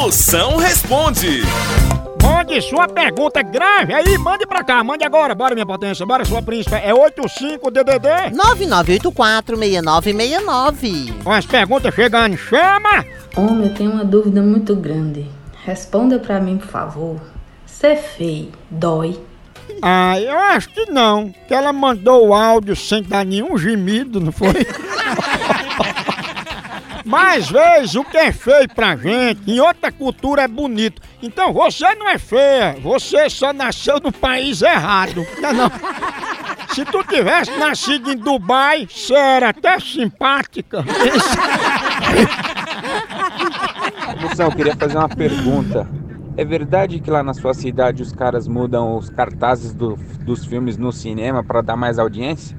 Moção responde. Mande sua pergunta grave aí, mande pra cá, mande agora. Bora, minha potência, bora, sua príncipe. É 85DDD. 9984-6969. Com as perguntas chegando, chama! Homem, eu tenho uma dúvida muito grande. Responda pra mim, por favor. Ser feio dói? Ah, eu acho que não. Que ela mandou o áudio sem dar nenhum gemido, não foi? Mas, vezes, o que é feio pra gente, em outra cultura é bonito. Então você não é feia, você só nasceu no país errado. Não, não. Se tu tivesse nascido em Dubai, você era até simpática. Moção, eu queria fazer uma pergunta. É verdade que lá na sua cidade os caras mudam os cartazes do- dos filmes no cinema para dar mais audiência?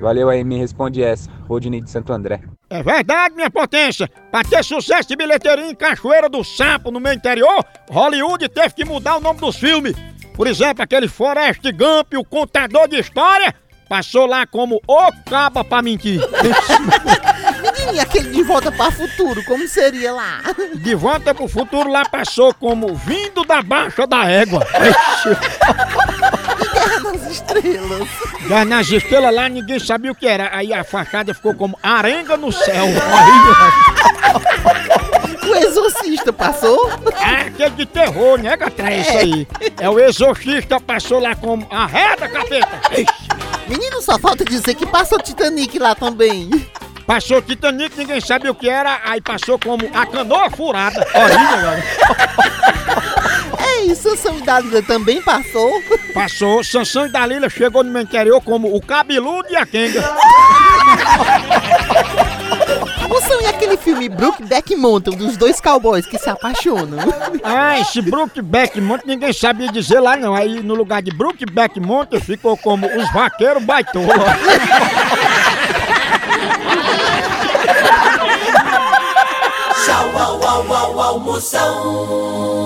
Valeu aí, me responde essa. Rodney de Santo André. É verdade, minha potência. Pra ter sucesso de bilheteria em Cachoeira do Sapo, no meu interior, Hollywood teve que mudar o nome dos filmes. Por exemplo, aquele Forrest Gump, o contador de história, passou lá como O Caba pra mentir. Menino, e aquele de volta para futuro, como seria lá? De volta pro futuro lá passou como Vindo da Baixa da Égua. Nas estrelas. Nas estrelas lá ninguém sabia o que era. Aí a fachada ficou como Arenga no Céu. O exorcista passou? É aquele de terror, né, Gatra? É isso aí. É o exorcista, passou lá como Arreda, capeta. Menino, só falta dizer que passou Titanic lá também. Passou Titanic, ninguém sabia o que era, aí passou como a canoa furada. Olha, galera. É Sansão e Dalila também passou. Passou, Sansão e Dalila chegou no meu interior como o cabeludo e a Kenga. Moção, e aquele filme Brookback Mountain, dos dois cowboys que se apaixonam? Ah, esse Brookback Mountain ninguém sabia dizer lá não. Aí no lugar de Brookback Mountain ficou como os vaqueiros baitola. Tchau, au, au, au, au, Moção.